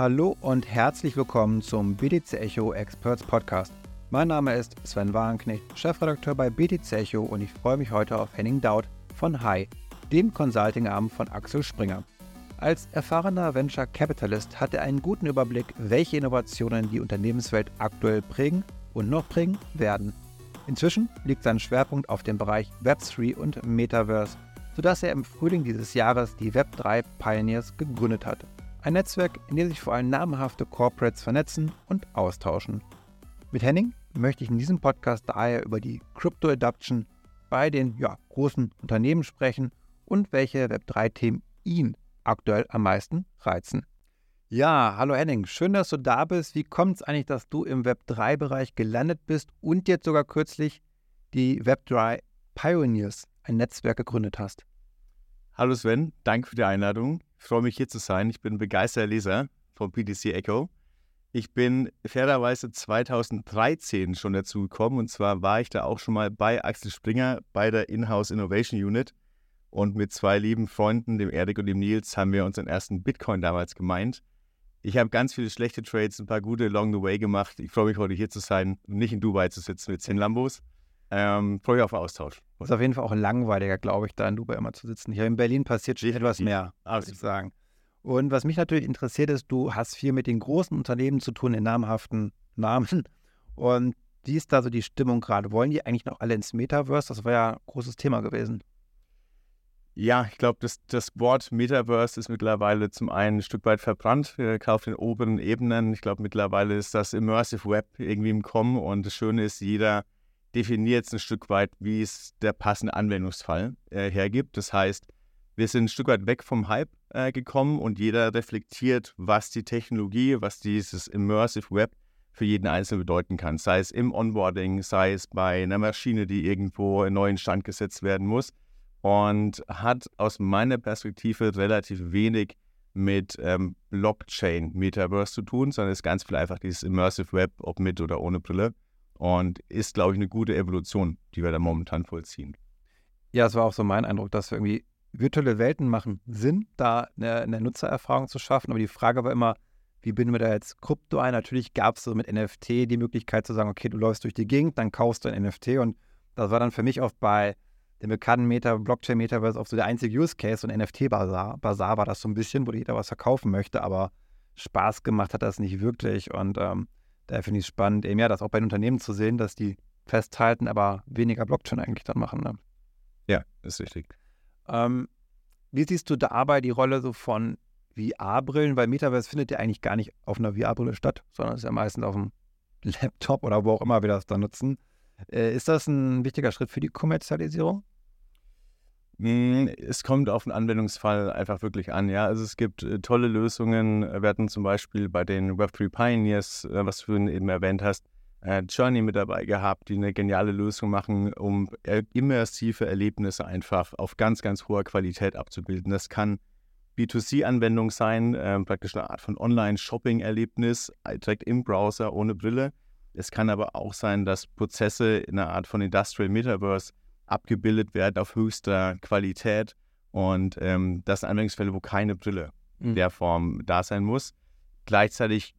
Hallo und herzlich willkommen zum BTC Echo Experts Podcast. Mein Name ist Sven Wagenknecht, Chefredakteur bei BTC Echo und ich freue mich heute auf Henning Daut von Hi, dem Consulting-Arm von Axel Springer. Als erfahrener Venture Capitalist hat er einen guten Überblick, welche Innovationen die Unternehmenswelt aktuell prägen und noch prägen werden. Inzwischen liegt sein Schwerpunkt auf dem Bereich Web3 und Metaverse, sodass er im Frühling dieses Jahres die Web3 Pioneers gegründet hat. Ein Netzwerk, in dem sich vor allem namhafte Corporates vernetzen und austauschen. Mit Henning möchte ich in diesem Podcast daher über die Crypto Adoption bei den ja, großen Unternehmen sprechen und welche Web3-Themen ihn aktuell am meisten reizen. Ja, hallo Henning, schön, dass du da bist. Wie kommt es eigentlich, dass du im Web3-Bereich gelandet bist und jetzt sogar kürzlich die Web3 Pioneers, ein Netzwerk gegründet hast? Hallo Sven, danke für die Einladung. Ich freue mich hier zu sein. Ich bin begeisterter Leser von PDC Echo. Ich bin fairerweise 2013 schon dazu gekommen und zwar war ich da auch schon mal bei Axel Springer bei der Inhouse Innovation Unit und mit zwei lieben Freunden, dem Erik und dem Nils, haben wir unseren ersten Bitcoin damals gemeint. Ich habe ganz viele schlechte Trades, ein paar gute along the way gemacht. Ich freue mich heute hier zu sein und nicht in Dubai zu sitzen mit zehn Lambos. Ähm, freue mich auf den Austausch. Ist auf jeden Fall auch langweiliger, glaube ich, da in Dubai immer zu sitzen. Hier in Berlin passiert schon etwas mehr, muss ich sagen. Und was mich natürlich interessiert ist, du hast viel mit den großen Unternehmen zu tun, den namhaften Namen. Und wie ist da so die Stimmung gerade? Wollen die eigentlich noch alle ins Metaverse? Das war ja ein großes Thema gewesen. Ja, ich glaube, das, das Wort Metaverse ist mittlerweile zum einen ein Stück weit verbrannt, auf den oberen Ebenen. Ich glaube, mittlerweile ist das Immersive Web irgendwie im Kommen und das Schöne ist, jeder definiert es ein Stück weit, wie es der passende Anwendungsfall äh, hergibt. Das heißt, wir sind ein Stück weit weg vom Hype äh, gekommen und jeder reflektiert, was die Technologie, was dieses Immersive Web für jeden Einzelnen bedeuten kann. Sei es im Onboarding, sei es bei einer Maschine, die irgendwo in neuen Stand gesetzt werden muss. Und hat aus meiner Perspektive relativ wenig mit ähm, Blockchain, Metaverse zu tun, sondern ist ganz viel einfach dieses Immersive Web, ob mit oder ohne Brille. Und ist, glaube ich, eine gute Evolution, die wir da momentan vollziehen. Ja, es war auch so mein Eindruck, dass wir irgendwie virtuelle Welten machen Sinn, da eine, eine Nutzererfahrung zu schaffen. Aber die Frage war immer, wie binden wir da jetzt Krypto ein? Natürlich gab es so mit NFT die Möglichkeit zu sagen, okay, du läufst durch die Gegend, dann kaufst du ein NFT. Und das war dann für mich oft bei dem bekannten Meta, Blockchain Metaverse oft so der einzige Use Case und NFT-Bazar Bazar war das so ein bisschen, wo jeder was verkaufen möchte, aber Spaß gemacht hat das nicht wirklich. Und ähm, da finde ich es spannend, eben ja, das auch bei den Unternehmen zu sehen, dass die festhalten, aber weniger Blockchain eigentlich dann machen. Ne? Ja, ist richtig. Ähm, wie siehst du dabei die Rolle so von VR-Brillen? Weil Metaverse findet ja eigentlich gar nicht auf einer VR-Brille statt, sondern ist ja meistens auf dem Laptop oder wo auch immer wir das dann nutzen. Äh, ist das ein wichtiger Schritt für die Kommerzialisierung? Hm, es kommt auf den Anwendungsfall einfach wirklich an. Ja, also es gibt äh, tolle Lösungen. Wir hatten zum Beispiel bei den Web3 Pioneers, äh, was du eben erwähnt hast, äh, Journey mit dabei gehabt, die eine geniale Lösung machen, um immersive Erlebnisse einfach auf ganz, ganz hoher Qualität abzubilden. Das kann B2C-Anwendung sein, äh, praktisch eine Art von Online-Shopping-Erlebnis, direkt im Browser ohne Brille. Es kann aber auch sein, dass Prozesse in einer Art von Industrial Metaverse abgebildet werden auf höchster Qualität. Und ähm, das sind Anwendungsfälle, wo keine Brille in mhm. der Form da sein muss. Gleichzeitig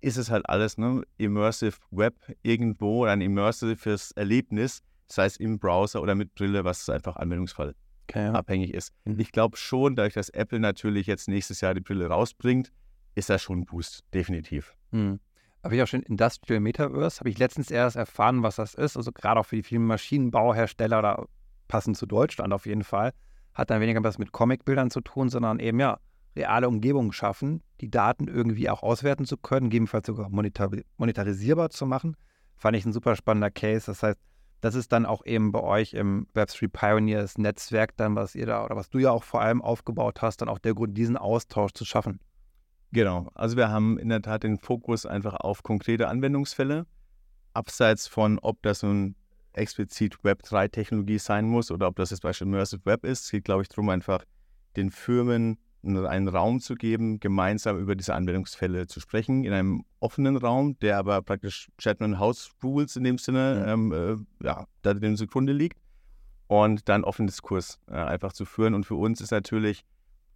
ist es halt alles ne, Immersive Web irgendwo oder ein immersives Erlebnis, sei es im Browser oder mit Brille, was einfach Anwendungsfall okay, ja. abhängig ist. Mhm. Ich glaube schon, dadurch, dass Apple natürlich jetzt nächstes Jahr die Brille rausbringt, ist das schon ein Boost, definitiv. Mhm. Habe ich auch schon Industrial Metaverse, habe ich letztens erst erfahren, was das ist. Also gerade auch für die vielen Maschinenbauhersteller oder passend zu Deutschland auf jeden Fall, hat dann weniger was mit Comicbildern zu tun, sondern eben ja, reale Umgebungen schaffen, die Daten irgendwie auch auswerten zu können, gegebenenfalls sogar monetar monetarisierbar zu machen. Fand ich ein super spannender Case. Das heißt, das ist dann auch eben bei euch im Web3 Pioneers Netzwerk dann, was ihr da oder was du ja auch vor allem aufgebaut hast, dann auch der Grund, diesen Austausch zu schaffen. Genau, also wir haben in der Tat den Fokus einfach auf konkrete Anwendungsfälle, abseits von, ob das nun explizit Web3-Technologie sein muss oder ob das jetzt beispielsweise Immersive Web ist. Es geht, glaube ich, darum, einfach den Firmen einen Raum zu geben, gemeinsam über diese Anwendungsfälle zu sprechen, in einem offenen Raum, der aber praktisch Chatman House Rules in dem Sinne, ja, ähm, äh, ja da dem zugrunde liegt. Und dann offenen Diskurs äh, einfach zu führen. Und für uns ist natürlich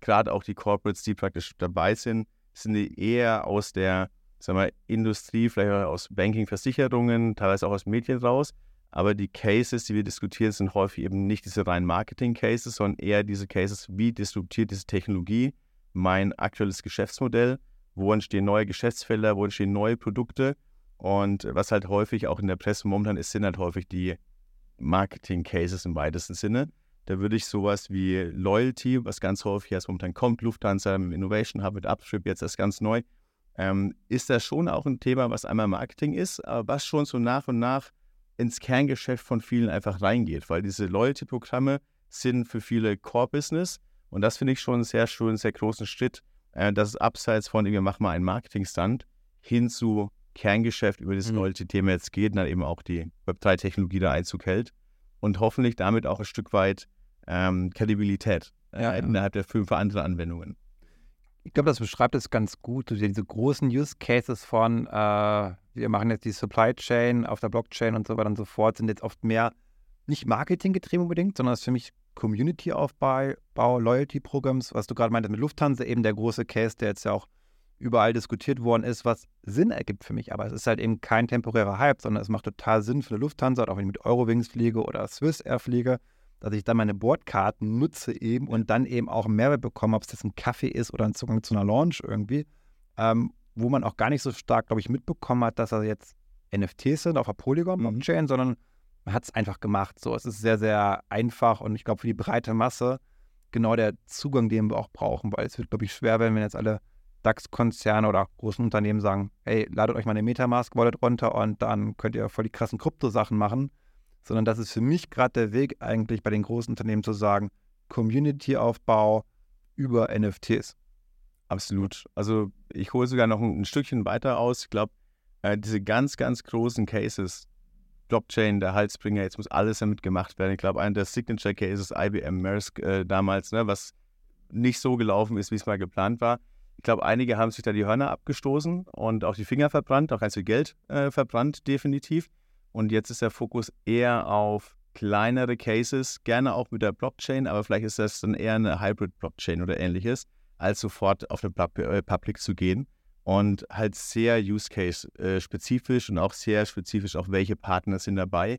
gerade auch die Corporates, die praktisch dabei sind, sind die eher aus der sagen wir, Industrie, vielleicht auch aus Banking, Versicherungen, teilweise auch aus Medien raus. Aber die Cases, die wir diskutieren, sind häufig eben nicht diese reinen Marketing-Cases, sondern eher diese Cases, wie disruptiert diese Technologie mein aktuelles Geschäftsmodell, wo entstehen neue Geschäftsfelder, wo entstehen neue Produkte. Und was halt häufig auch in der Presse momentan ist, sind halt häufig die Marketing-Cases im weitesten Sinne. Da würde ich sowas wie Loyalty, was ganz häufig jetzt momentan kommt, Lufthansa mit Innovation Hub, mit Upstrip, jetzt ist ganz neu, ähm, ist das schon auch ein Thema, was einmal Marketing ist, aber was schon so nach und nach ins Kerngeschäft von vielen einfach reingeht, weil diese Loyalty-Programme sind für viele Core-Business und das finde ich schon einen sehr schönen, sehr großen Schritt, äh, dass es abseits von, wir machen mal einen Marketing-Stand hin zu Kerngeschäft über das mhm. Loyalty-Thema jetzt geht und dann eben auch die Web3-Technologie da Einzug hält und hoffentlich damit auch ein Stück weit ähm, Kredibilität äh, ja, innerhalb der fünf andere Anwendungen. Ich glaube, das beschreibt es ganz gut, diese großen Use Cases von, äh, wir machen jetzt die Supply Chain auf der Blockchain und so weiter und so fort, sind jetzt oft mehr nicht Marketing getrieben unbedingt, sondern es ist für mich Community-Aufbau, Loyalty-Programms, was du gerade meintest mit Lufthansa, eben der große Case, der jetzt ja auch überall diskutiert worden ist, was Sinn ergibt für mich. Aber es ist halt eben kein temporärer Hype, sondern es macht total Sinn für eine Lufthansa, auch wenn ich mit Eurowings fliege oder Swiss Air fliege, dass ich dann meine Bordkarten nutze eben und dann eben auch einen Mehrwert bekomme, ob es jetzt ein Kaffee ist oder ein Zugang zu einer Launch irgendwie, ähm, wo man auch gar nicht so stark, glaube ich, mitbekommen hat, dass er jetzt NFTs sind auf der Polygon-Blockchain, mhm. sondern man hat es einfach gemacht. So, es ist sehr, sehr einfach und ich glaube für die breite Masse genau der Zugang, den wir auch brauchen, weil es wird, glaube ich, schwer werden, wenn jetzt alle DAX-Konzerne oder großen Unternehmen sagen, hey, ladet euch mal eine Metamask-Wallet runter und dann könnt ihr voll die krassen Krypto-Sachen machen sondern das ist für mich gerade der Weg eigentlich bei den großen Unternehmen zu sagen, Community-Aufbau über NFTs. Absolut. Also ich hole sogar noch ein, ein Stückchen weiter aus. Ich glaube, äh, diese ganz, ganz großen Cases, Blockchain, der Halsbringer, jetzt muss alles damit gemacht werden. Ich glaube, einer der Signature Cases, IBM Maersk äh, damals, ne, was nicht so gelaufen ist, wie es mal geplant war. Ich glaube, einige haben sich da die Hörner abgestoßen und auch die Finger verbrannt, auch ganz viel Geld äh, verbrannt, definitiv. Und jetzt ist der Fokus eher auf kleinere Cases, gerne auch mit der Blockchain, aber vielleicht ist das dann eher eine Hybrid-Blockchain oder ähnliches, als sofort auf eine äh, Public zu gehen. Und halt sehr Use Case-spezifisch äh, und auch sehr spezifisch, auch welche Partner sind dabei.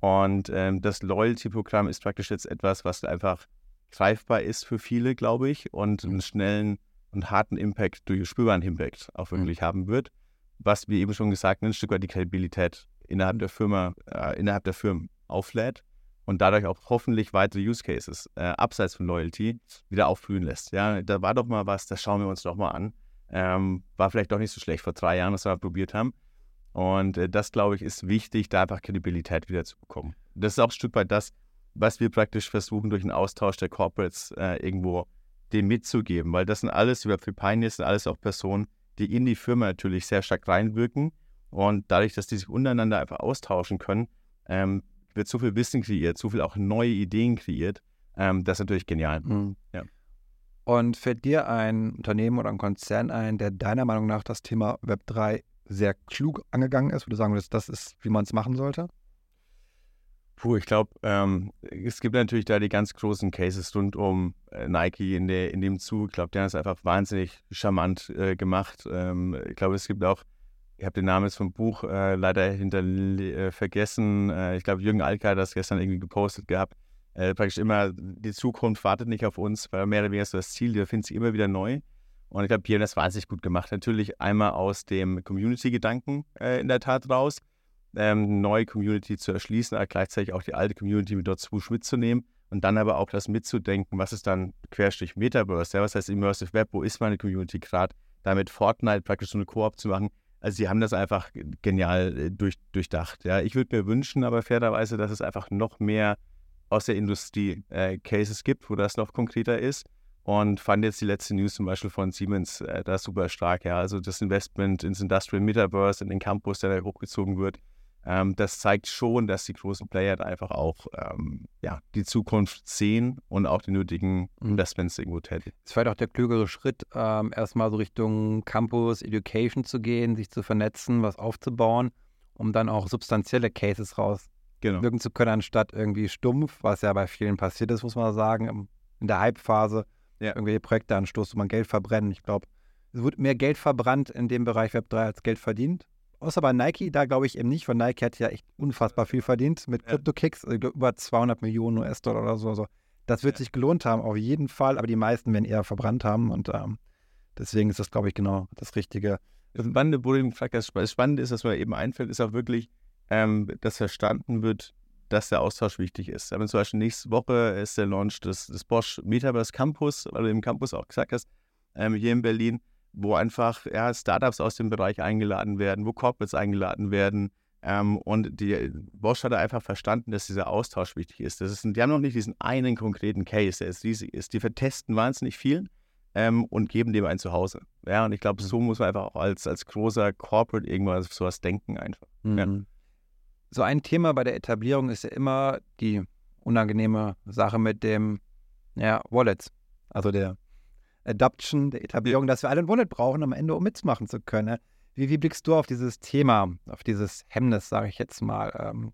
Und ähm, das Loyalty-Programm ist praktisch jetzt etwas, was einfach greifbar ist für viele, glaube ich, und einen schnellen und harten Impact, durch spürbaren Impact auch mhm. wirklich mhm. haben wird. Was, wie eben schon gesagt, ein Stück weit die Kredibilität innerhalb der Firma, äh, innerhalb der Firmen auflädt und dadurch auch hoffentlich weitere Use Cases äh, abseits von Loyalty wieder aufblühen lässt. Ja, da war doch mal was, das schauen wir uns doch mal an. Ähm, war vielleicht doch nicht so schlecht vor drei Jahren, was wir probiert haben. Und äh, das, glaube ich, ist wichtig, da einfach Kredibilität wieder zu bekommen. Das ist auch ein Stück weit das, was wir praktisch versuchen, durch den Austausch der Corporates äh, irgendwo dem mitzugeben, weil das sind alles über Pioneers, sind alles auch Personen, die in die Firma natürlich sehr stark reinwirken und dadurch, dass die sich untereinander einfach austauschen können, ähm, wird so viel Wissen kreiert, so viel auch neue Ideen kreiert. Ähm, das ist natürlich genial. Mhm. Ja. Und fällt dir ein Unternehmen oder ein Konzern ein, der deiner Meinung nach das Thema Web3 sehr klug angegangen ist, wo du sagen würdest, das ist, wie man es machen sollte? Puh, ich glaube, ähm, es gibt natürlich da die ganz großen Cases rund um äh, Nike in, der, in dem Zug. Ich glaube, die haben es einfach wahnsinnig charmant äh, gemacht. Ähm, ich glaube, es gibt auch ich habe den Namen jetzt vom Buch äh, leider hinter äh, vergessen. Äh, ich glaube, Jürgen Alka hat das gestern irgendwie gepostet gehabt. Äh, praktisch immer, die Zukunft wartet nicht auf uns, weil mehr oder weniger so das Ziel, wir finden sie immer wieder neu. Und ich glaube, Pierre hat das wahnsinnig gut gemacht. Natürlich einmal aus dem Community-Gedanken äh, in der Tat raus, ähm, neue Community zu erschließen, aber gleichzeitig auch die alte Community mit dort Swoosh mitzunehmen und dann aber auch das mitzudenken, was ist dann Querstrich Metaverse, ja, was heißt Immersive Web, wo ist meine Community gerade, damit Fortnite praktisch so eine Koop zu machen, also sie haben das einfach genial äh, durch, durchdacht. Ja. Ich würde mir wünschen, aber fairerweise, dass es einfach noch mehr aus der Industrie äh, Cases gibt, wo das noch konkreter ist. Und fand jetzt die letzte News zum Beispiel von Siemens äh, da super stark. Ja. Also das Investment ins Industrial Metaverse, in den Campus, der da hochgezogen wird, ähm, das zeigt schon, dass die großen Player da einfach auch ähm, ja, die Zukunft sehen und auch die nötigen mhm. Investments irgendwo tätigen. Es war doch der klügere Schritt, ähm, erstmal so Richtung Campus, Education zu gehen, sich zu vernetzen, was aufzubauen, um dann auch substanzielle Cases raus genau. wirken zu können, anstatt irgendwie stumpf, was ja bei vielen passiert ist, muss man sagen, in der Hype-Phase ja. irgendwelche Projekte anstoßen, wo man Geld verbrennen. Ich glaube, es wird mehr Geld verbrannt in dem Bereich Web 3 als Geld verdient. Außer bei Nike, da glaube ich eben nicht, weil Nike hat ja echt unfassbar viel verdient mit Crypto-Kicks, äh, über 200 Millionen US-Dollar oder so. Also das wird ja. sich gelohnt haben, auf jeden Fall, aber die meisten werden eher verbrannt haben und ähm, deswegen ist das, glaube ich, genau das Richtige. Das Spannende, hast, das Spannende ist, was mir eben einfällt, ist auch wirklich, ähm, dass verstanden wird, dass der Austausch wichtig ist. Aber zum Beispiel nächste Woche ist der Launch des, des Bosch Metaverse Campus, weil du im Campus auch gesagt hast, ähm, hier in Berlin, wo einfach ja, Startups aus dem Bereich eingeladen werden, wo Corporates eingeladen werden. Ähm, und die Bosch hat einfach verstanden, dass dieser Austausch wichtig ist. Das ist die haben noch nicht diesen einen konkreten Case, der ist riesig ist. Die vertesten wahnsinnig viel ähm, und geben dem ein Zuhause. Ja, und ich glaube, so muss man einfach auch als, als großer Corporate irgendwas sowas denken einfach. Mhm. Ja. So ein Thema bei der Etablierung ist ja immer die unangenehme Sache mit dem ja, Wallets. Also der Adoption, der Etablierung, dass wir alle ein Wallet brauchen, am Ende, um mitmachen zu können. Wie, wie blickst du auf dieses Thema, auf dieses Hemmnis, sage ich jetzt mal? Ähm?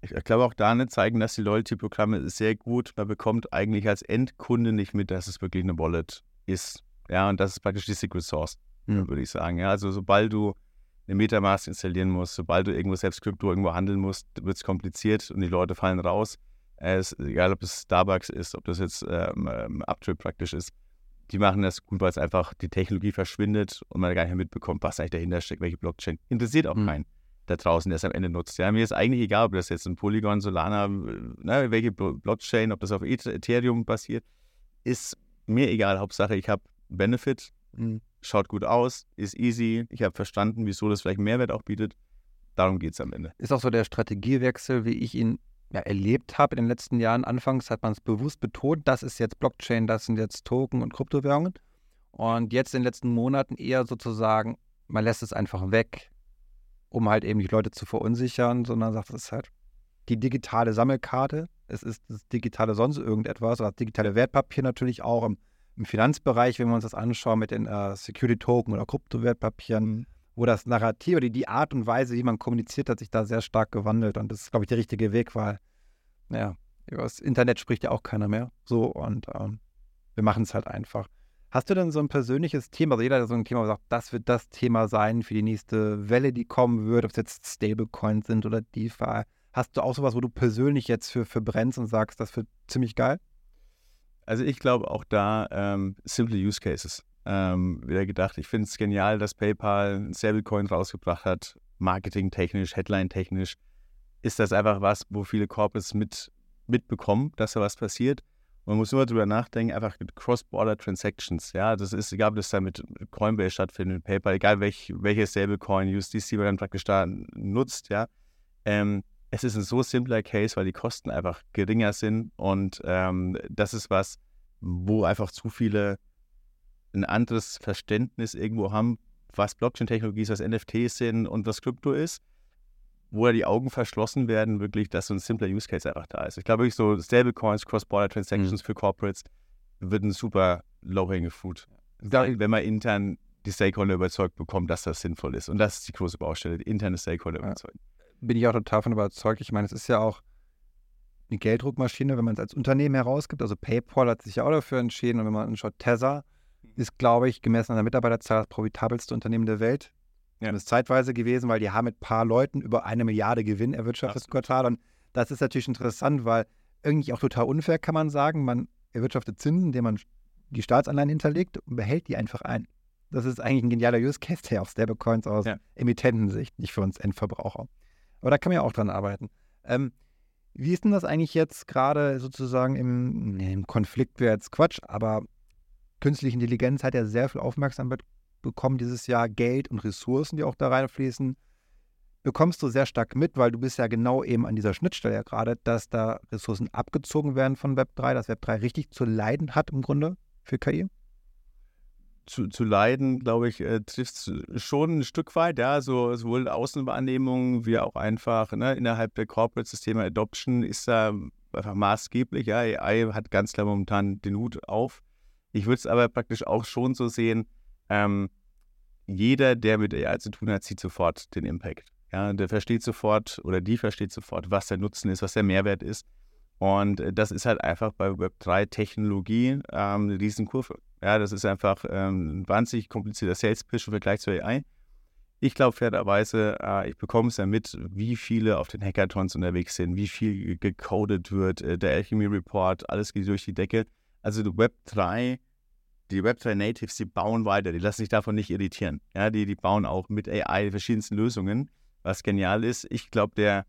Ich glaube auch da nicht zeigen, dass die Loyalty-Programme sehr gut, man bekommt eigentlich als Endkunde nicht mit, dass es wirklich eine Wallet ist. Ja, und das ist praktisch die Secret Source, mhm. würde ich sagen. Ja, also sobald du eine Metamask installieren musst, sobald du irgendwo selbst Krypto irgendwo handeln musst, wird es kompliziert und die Leute fallen raus. Es, egal, ob es Starbucks ist, ob das jetzt ähm, ähm, Uptrip praktisch ist. Die machen das gut, weil es einfach die Technologie verschwindet und man gar nicht mehr mitbekommt, was eigentlich dahinter steckt, welche Blockchain. Interessiert auch mhm. keinen da draußen, der es am Ende nutzt. Ja, mir ist eigentlich egal, ob das jetzt ein Polygon, Solana, ne, welche Blockchain, ob das auf Ethereum basiert, ist mir egal. Hauptsache, ich habe Benefit, mhm. schaut gut aus, ist easy. Ich habe verstanden, wieso das vielleicht Mehrwert auch bietet. Darum geht es am Ende. Ist auch so der Strategiewechsel, wie ich ihn ja, erlebt habe in den letzten Jahren. Anfangs hat man es bewusst betont, das ist jetzt Blockchain, das sind jetzt Token und Kryptowährungen. Und jetzt in den letzten Monaten eher sozusagen, man lässt es einfach weg, um halt eben die Leute zu verunsichern, sondern sagt, es ist halt die digitale Sammelkarte, es ist das digitale sonst irgendetwas, oder das digitale Wertpapier natürlich auch im, im Finanzbereich, wenn wir uns das anschauen mit den äh, Security-Token oder Kryptowertpapieren wo das Narrativ oder die Art und Weise, wie man kommuniziert, hat sich da sehr stark gewandelt. Und das ist, glaube ich, der richtige Weg, weil, ja, über das Internet spricht ja auch keiner mehr. So, und ähm, wir machen es halt einfach. Hast du denn so ein persönliches Thema, also jeder, der so ein Thema sagt, das wird das Thema sein für die nächste Welle, die kommen wird, ob es jetzt Stablecoins sind oder DeFi. Hast du auch sowas, wo du persönlich jetzt für, für brennst und sagst, das wird ziemlich geil? Also ich glaube auch da ähm, simple Use Cases ähm, wieder gedacht, ich finde es genial, dass PayPal ein Stablecoin rausgebracht hat, marketingtechnisch, headline-technisch. Ist das einfach was, wo viele Corporates mit, mitbekommen, dass da was passiert? Man muss nur darüber nachdenken, einfach Cross-Border Transactions. Ja, das ist, egal ob das da mit Coinbase stattfindet, mit PayPal, egal welch, welche Stablecoin, USDC man dann praktisch da nutzt, ja. Ähm, es ist ein so simpler Case, weil die Kosten einfach geringer sind und ähm, das ist was, wo einfach zu viele ein anderes Verständnis irgendwo haben, was Blockchain-Technologie ist, was NFTs sind und was Krypto ist, wo ja die Augen verschlossen werden, wirklich, dass so ein simpler Use Case einfach da ist. Ich glaube wirklich so Stablecoins, Cross-Border Transactions mhm. für Corporates wird ein super low-hanging fruit. Wenn man intern die Stakeholder überzeugt bekommt, dass das sinnvoll ist. Und das ist die große Baustelle, interne Stakeholder ja. überzeugen. Bin ich auch total davon überzeugt. Ich meine, es ist ja auch eine Gelddruckmaschine, wenn man es als Unternehmen herausgibt. Also PayPal hat sich ja auch dafür entschieden. Und wenn man anschaut, Tether, ist, glaube ich, gemessen an der Mitarbeiterzahl das profitabelste Unternehmen der Welt. Ja. Das ist zeitweise gewesen, weil die haben mit ein paar Leuten über eine Milliarde Gewinn erwirtschaftet das Quartal. Und das ist natürlich interessant, weil irgendwie auch total unfair, kann man sagen. Man erwirtschaftet Zinsen, indem man die Staatsanleihen hinterlegt und behält die einfach ein. Das ist eigentlich ein genialer Use Case, der auf Stablecoins aus ja. Emittentensicht, nicht für uns Endverbraucher. Aber da kann man ja auch dran arbeiten. Ähm, wie ist denn das eigentlich jetzt gerade sozusagen im, im Konflikt, wäre jetzt Quatsch, aber künstliche Intelligenz hat ja sehr viel Aufmerksamkeit bekommen dieses Jahr, Geld und Ressourcen, die auch da reinfließen. Bekommst du sehr stark mit, weil du bist ja genau eben an dieser Schnittstelle ja gerade, dass da Ressourcen abgezogen werden von Web3, dass Web3 richtig zu leiden hat im Grunde für KI? Zu, zu leiden, glaube ich, äh, trifft es schon ein Stück weit, ja, so sowohl Außenwahrnehmung wie auch einfach ne, innerhalb der Corporate-Systeme Adoption ist da einfach maßgeblich. Ja, AI hat ganz klar momentan den Hut auf. Ich würde es aber praktisch auch schon so sehen, ähm, jeder, der mit AI zu tun hat, sieht sofort den Impact. Ja, der versteht sofort oder die versteht sofort, was der Nutzen ist, was der Mehrwert ist. Und äh, das ist halt einfach bei Web3-Technologie ähm, eine Riesenkurve. Ja, das ist einfach ähm, ein wahnsinnig komplizierter Sales-Pitch im Vergleich zur AI. Ich glaube fairerweise, äh, ich bekomme es ja mit, wie viele auf den Hackathons unterwegs sind, wie viel gecodet wird, äh, der Alchemy Report, alles geht durch die Decke. Also Web 3, die Web 3 Natives, die bauen weiter, die lassen sich davon nicht irritieren. Ja, die, die bauen auch mit AI die verschiedensten Lösungen, was genial ist. Ich glaube, der,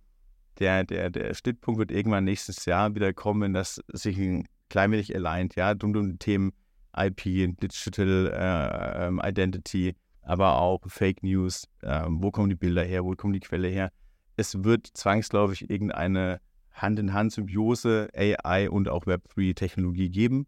der, der, der Schnittpunkt wird irgendwann nächstes Jahr wieder kommen, wenn das sich ein klein wenig aligned, ja, rund um die Themen IP, Digital äh, ähm, Identity, aber auch Fake News, äh, wo kommen die Bilder her, wo kommt die Quelle her. Es wird zwangsläufig irgendeine Hand-in-Hand-Symbiose AI und auch Web3-Technologie geben.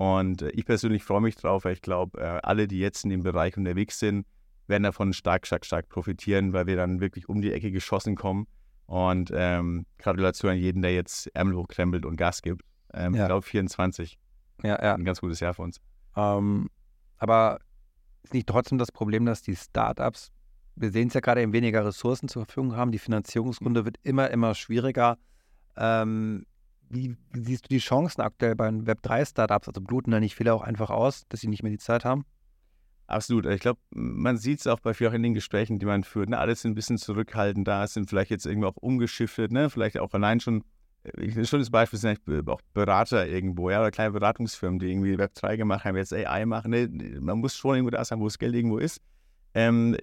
Und äh, ich persönlich freue mich drauf, weil ich glaube, äh, alle, die jetzt in dem Bereich unterwegs sind, werden davon stark, stark, stark profitieren, weil wir dann wirklich um die Ecke geschossen kommen. Und ähm, Gratulation an jeden, der jetzt Ärmel hochkrempelt und Gas gibt. Ähm, ja. Ich glaube 24. Ja, ja. Ein ganz gutes Jahr für uns. Ähm, aber ist nicht trotzdem das Problem, dass die Startups, wir sehen es ja gerade, eben weniger Ressourcen zur Verfügung haben. Die Finanzierungsrunde wird immer, immer schwieriger. Ähm, wie, siehst du die Chancen aktuell bei Web3-Startups? Also bluten da nicht viele auch einfach aus, dass sie nicht mehr die Zeit haben? Absolut. Ich glaube, man sieht es auch bei vielen in den Gesprächen, die man führt. Ne? Alles sind ein bisschen zurückhaltend da, sind vielleicht jetzt irgendwie auch umgeschiftet, ne? vielleicht auch allein schon ein schönes Beispiel sind auch Berater irgendwo, ja, oder kleine Beratungsfirmen, die irgendwie Web3 gemacht haben, jetzt AI machen. Ne? Man muss schon irgendwo da sein, wo das Geld irgendwo ist. Ähm,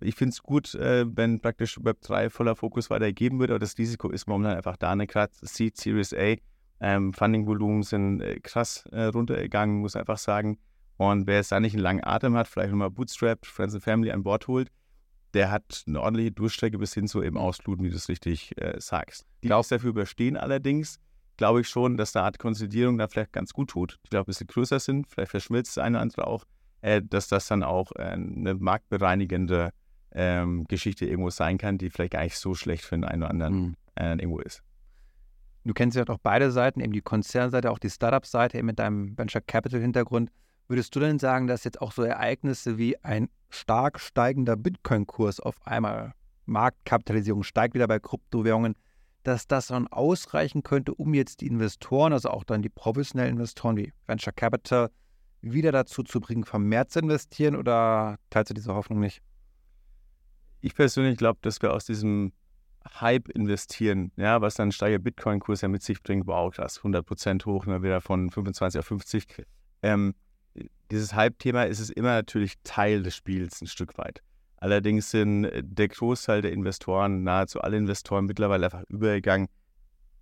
ich finde es gut, äh, wenn praktisch Web3 voller Fokus weitergegeben wird, aber das Risiko ist momentan einfach da. Ne? Gerade Seed, Series A, ähm, Funding-Volumen sind äh, krass äh, runtergegangen, muss einfach sagen. Und wer jetzt da nicht einen langen Atem hat, vielleicht nochmal Bootstrap, Friends and Family an Bord holt, der hat eine ordentliche Durchstrecke bis hin zu eben Ausbluten, wie du es richtig äh, sagst. Die auch dafür überstehen allerdings, glaube ich schon, dass eine Art Konsolidierung da vielleicht ganz gut tut. Die glaube ein bisschen größer sind, vielleicht verschmilzt das eine oder andere auch, äh, dass das dann auch äh, eine marktbereinigende ähm, Geschichte irgendwo sein kann, die vielleicht gar nicht so schlecht für den einen oder anderen mhm. irgendwo ist. Du kennst ja auch beide Seiten, eben die Konzernseite, auch die Startup-Seite eben mit deinem Venture Capital-Hintergrund. Würdest du denn sagen, dass jetzt auch so Ereignisse wie ein stark steigender Bitcoin-Kurs auf einmal, Marktkapitalisierung steigt wieder bei Kryptowährungen, dass das dann ausreichen könnte, um jetzt die Investoren, also auch dann die professionellen Investoren wie Venture Capital, wieder dazu zu bringen, vermehrt zu investieren oder teilst du diese Hoffnung nicht? Ich persönlich glaube, dass wir aus diesem Hype investieren, ja, was dann steiger Bitcoin-Kurs ja mit sich bringt, wow, krass, 100% hoch, ne, wieder von 25 auf 50. Ähm, dieses Hype-Thema ist es immer natürlich Teil des Spiels ein Stück weit. Allerdings sind äh, der Großteil der Investoren, nahezu alle Investoren mittlerweile einfach übergegangen,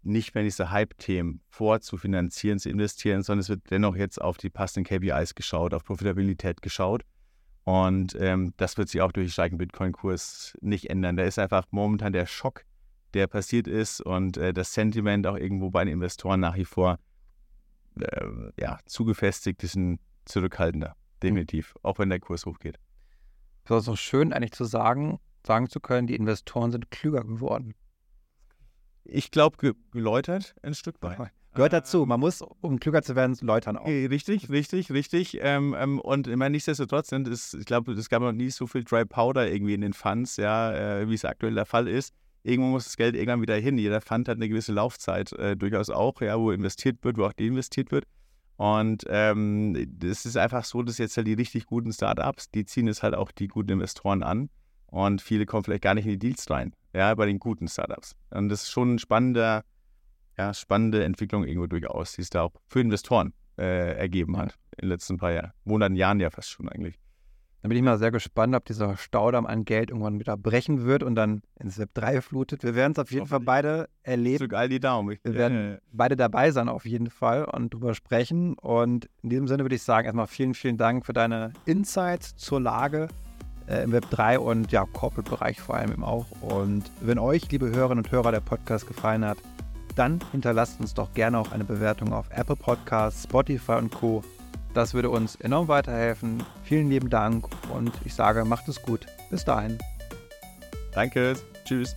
nicht mehr diese Hype-Themen vorzufinanzieren, zu investieren, sondern es wird dennoch jetzt auf die passenden KPIs geschaut, auf Profitabilität geschaut. Und ähm, das wird sich auch durch den steigenden Bitcoin-Kurs nicht ändern. Da ist einfach momentan der Schock, der passiert ist und äh, das Sentiment auch irgendwo bei den Investoren nach wie vor äh, ja, zugefestigt ist, ein zurückhaltender, definitiv, auch wenn der Kurs hochgeht. Es ist auch schön, eigentlich zu sagen, sagen zu können, die Investoren sind klüger geworden. Ich glaube, geläutert ein Stück weit. Gehört dazu. Man muss, um klüger zu werden, läutern auch. Richtig, richtig, richtig. Ähm, ähm, und ich meine, nichtsdestotrotz, sind es, ich glaube, es gab noch nie so viel Dry Powder irgendwie in den Funds, ja, äh, wie es aktuell der Fall ist. Irgendwo muss das Geld irgendwann wieder hin. Jeder Fund hat eine gewisse Laufzeit äh, durchaus auch, ja, wo investiert wird, wo auch deinvestiert wird. Und ähm, es ist einfach so, dass jetzt halt die richtig guten Startups, die ziehen es halt auch die guten Investoren an. Und viele kommen vielleicht gar nicht in die Deals rein, ja, bei den guten Startups. Und das ist schon eine spannende, ja, spannende Entwicklung irgendwo durchaus, die es da auch für Investoren äh, ergeben hat in den letzten paar Jahren, Monaten, Jahren ja fast schon eigentlich. Da bin ich mal sehr gespannt, ob dieser Staudamm an Geld irgendwann wieder brechen wird und dann ins Web 3 flutet. Wir werden es auf jeden Fall beide erleben. Drück all die Daumen. Wir werden beide dabei sein auf jeden Fall und drüber sprechen. Und in diesem Sinne würde ich sagen, erstmal vielen, vielen Dank für deine Insights zur Lage äh, im Web 3 und ja, Corporate-Bereich vor allem eben auch. Und wenn euch, liebe Hörerinnen und Hörer, der Podcast gefallen hat, dann hinterlasst uns doch gerne auch eine Bewertung auf Apple Podcasts, Spotify und Co. Das würde uns enorm weiterhelfen. Vielen lieben Dank und ich sage, macht es gut. Bis dahin. Danke. Tschüss.